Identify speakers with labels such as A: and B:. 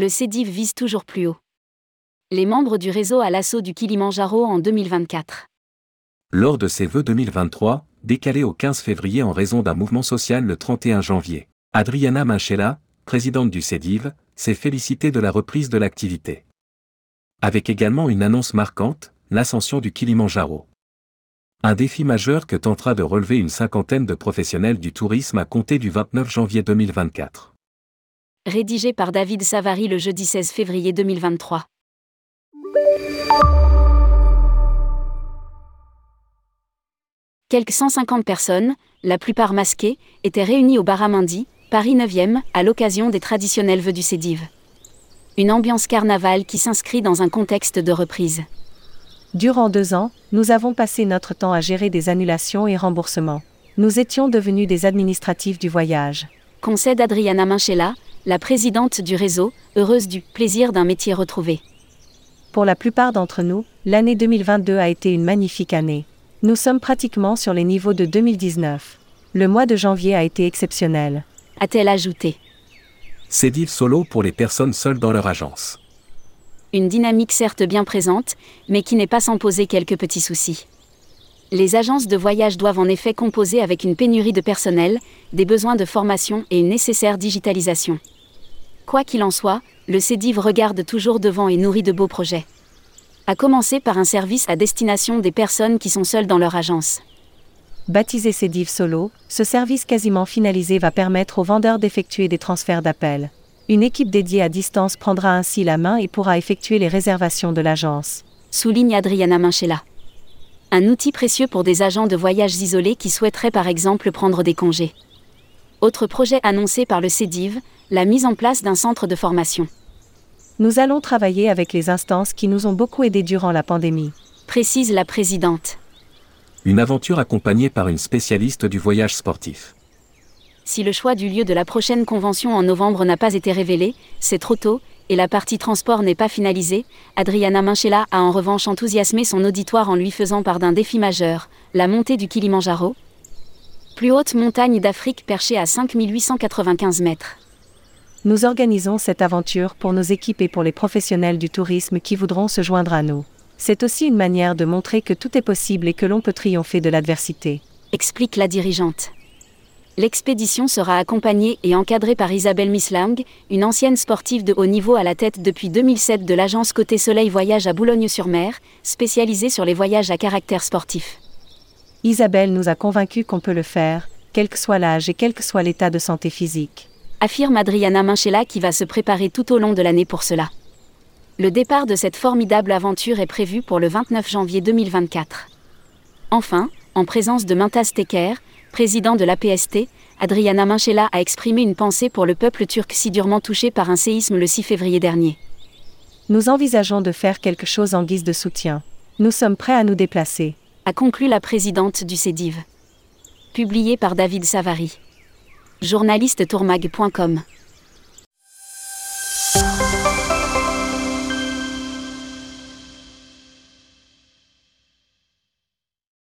A: Le CEDIV vise toujours plus haut. Les membres du réseau à l'assaut du Kilimandjaro en 2024.
B: Lors de ses vœux 2023, décalés au 15 février en raison d'un mouvement social le 31 janvier, Adriana Manchela, présidente du CEDIV, s'est félicitée de la reprise de l'activité. Avec également une annonce marquante, l'ascension du Kilimandjaro. Un défi majeur que tentera de relever une cinquantaine de professionnels du tourisme à compter du 29 janvier 2024.
A: Rédigé par David Savary le jeudi 16 février 2023. Quelques 150 personnes, la plupart masquées, étaient réunies au Baramundi, Paris 9e, à l'occasion des traditionnels vœux du Cédive. Une ambiance carnaval qui s'inscrit dans un contexte de reprise.
C: Durant deux ans, nous avons passé notre temps à gérer des annulations et remboursements. Nous étions devenus des administratifs du voyage.
A: Concède Adriana Manchela, la présidente du réseau, heureuse du plaisir d'un métier retrouvé.
C: Pour la plupart d'entre nous, l'année 2022 a été une magnifique année. Nous sommes pratiquement sur les niveaux de 2019. Le mois de janvier a été exceptionnel.
A: A-t-elle ajouté
B: Cédive solo pour les personnes seules dans leur agence
A: une dynamique certes bien présente, mais qui n'est pas sans poser quelques petits soucis. Les agences de voyage doivent en effet composer avec une pénurie de personnel, des besoins de formation et une nécessaire digitalisation. Quoi qu'il en soit, le CEDIV regarde toujours devant et nourrit de beaux projets. À commencer par un service à destination des personnes qui sont seules dans leur agence.
C: Baptisé CEDIV Solo, ce service quasiment finalisé va permettre aux vendeurs d'effectuer des transferts d'appels. Une équipe dédiée à distance prendra ainsi la main et pourra effectuer les réservations de l'agence.
A: Souligne Adriana Manchela. Un outil précieux pour des agents de voyage isolés qui souhaiteraient par exemple prendre des congés. Autre projet annoncé par le CEDIV, la mise en place d'un centre de formation.
C: Nous allons travailler avec les instances qui nous ont beaucoup aidés durant la pandémie.
A: Précise la présidente.
B: Une aventure accompagnée par une spécialiste du voyage sportif.
A: Si le choix du lieu de la prochaine convention en novembre n'a pas été révélé, c'est trop tôt, et la partie transport n'est pas finalisée, Adriana Manchela a en revanche enthousiasmé son auditoire en lui faisant part d'un défi majeur, la montée du Kilimandjaro. Plus haute montagne d'Afrique perchée à 5895 mètres.
C: Nous organisons cette aventure pour nos équipes et pour les professionnels du tourisme qui voudront se joindre à nous. C'est aussi une manière de montrer que tout est possible et que l'on peut triompher de l'adversité.
A: Explique la dirigeante. L'expédition sera accompagnée et encadrée par Isabelle Mislang, une ancienne sportive de haut niveau à la tête depuis 2007 de l'agence Côté Soleil Voyage à Boulogne-sur-Mer, spécialisée sur les voyages à caractère sportif.
C: Isabelle nous a convaincus qu'on peut le faire, quel que soit l'âge et quel que soit l'état de santé physique.
A: Affirme Adriana Manchela qui va se préparer tout au long de l'année pour cela. Le départ de cette formidable aventure est prévu pour le 29 janvier 2024. Enfin, en présence de Mintas Teker, président de l'APST, Adriana Manchela a exprimé une pensée pour le peuple turc si durement touché par un séisme le 6 février dernier.
C: Nous envisageons de faire quelque chose en guise de soutien. Nous sommes prêts à nous déplacer.
A: A conclu la présidente du CEDIV. Publié par David Savary. Journaliste tourmag.com.